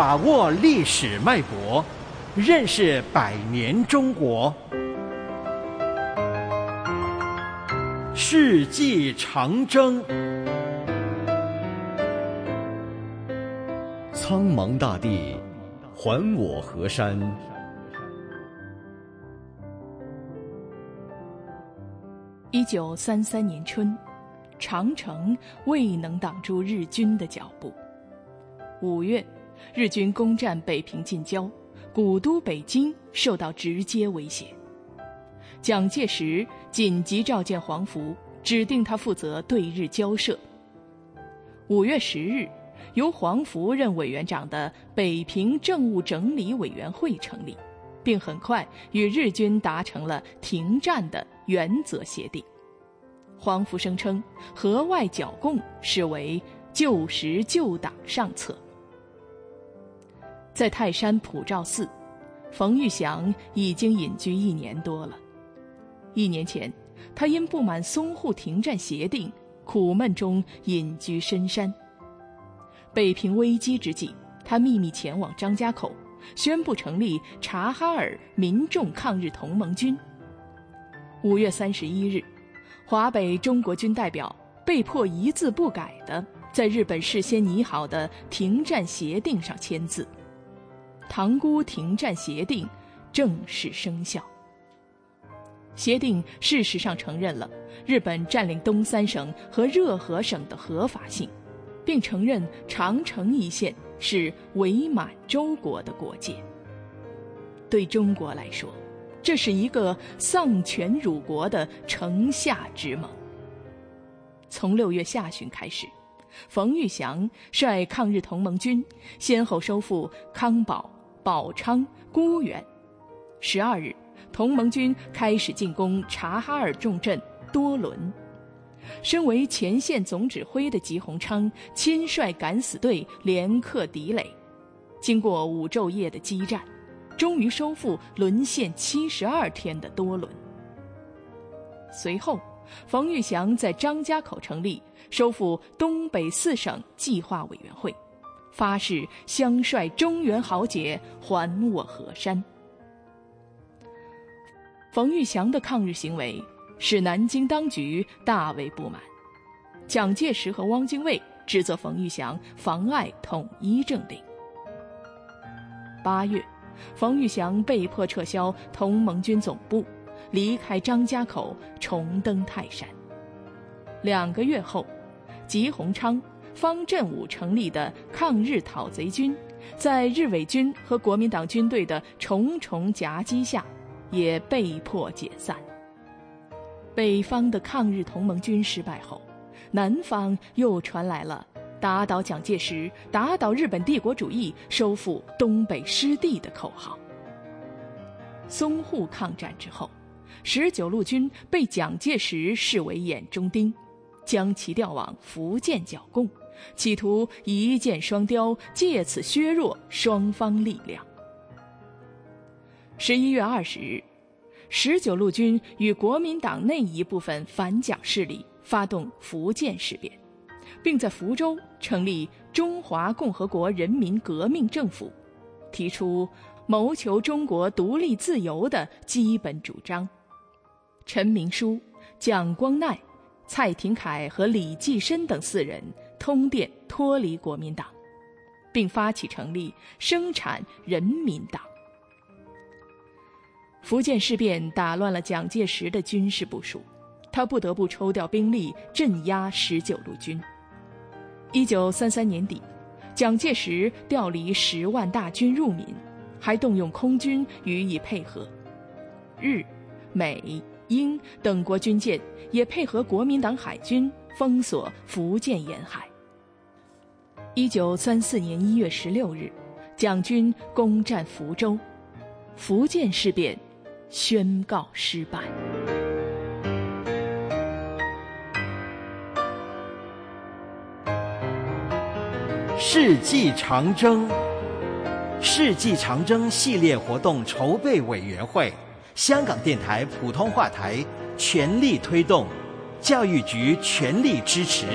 把握历史脉搏，认识百年中国。世纪长征，苍茫大地，还我河山。一九三三年春，长城未能挡住日军的脚步。五月，日军攻占北平近郊，古都北京受到直接威胁。蒋介石紧急召见黄福，指定他负责对日交涉。五月十日，由黄福任委员长的北平政务整理委员会成立。并很快与日军达成了停战的原则协定。黄福声称，河外剿共是为救时救党上策。在泰山普照寺，冯玉祥已经隐居一年多了。一年前，他因不满淞沪停战协定，苦闷中隐居深山。北平危机之际，他秘密前往张家口。宣布成立察哈尔民众抗日同盟军。五月三十一日，华北中国军代表被迫一字不改的在日本事先拟好的停战协定上签字，塘沽停战协定正式生效。协定事实上承认了日本占领东三省和热河省的合法性，并承认长城一线。是伪满洲国的国界。对中国来说，这是一个丧权辱国的城下之盟。从六月下旬开始，冯玉祥率抗日同盟军先后收复康保、宝昌、沽源。十二日，同盟军开始进攻察哈尔重镇多伦。身为前线总指挥的吉鸿昌亲率敢死队连克敌垒，经过五昼夜的激战，终于收复沦陷七十二天的多伦。随后，冯玉祥在张家口成立收复东北四省计划委员会，发誓相率中原豪杰还我河山。冯玉祥的抗日行为。使南京当局大为不满，蒋介石和汪精卫指责冯玉祥妨碍统一政令。八月，冯玉祥被迫撤销同盟军总部，离开张家口，重登泰山。两个月后，吉鸿昌、方振武成立的抗日讨贼军，在日伪军和国民党军队的重重夹击下，也被迫解散。北方的抗日同盟军失败后，南方又传来了打倒蒋介石、打倒日本帝国主义、收复东北失地的口号。淞沪抗战之后，十九路军被蒋介石视为眼中钉，将其调往福建剿共，企图一箭双雕，借此削弱双方力量。十一月二十日。十九路军与国民党内一部分反蒋势力发动福建事变，并在福州成立中华共和国人民革命政府，提出谋求中国独立自由的基本主张。陈明书、蒋光鼐、蔡廷锴和李济深等四人通电脱离国民党，并发起成立生产人民党。福建事变打乱了蒋介石的军事部署，他不得不抽调兵力镇压十九路军。一九三三年底，蒋介石调离十万大军入闽，还动用空军予以配合。日、美、英等国军舰也配合国民党海军封锁福建沿海。一九三四年一月十六日，蒋军攻占福州，福建事变。宣告失败。世纪长征，世纪长征系列活动筹备委员会，香港电台普通话台全力推动，教育局全力支持。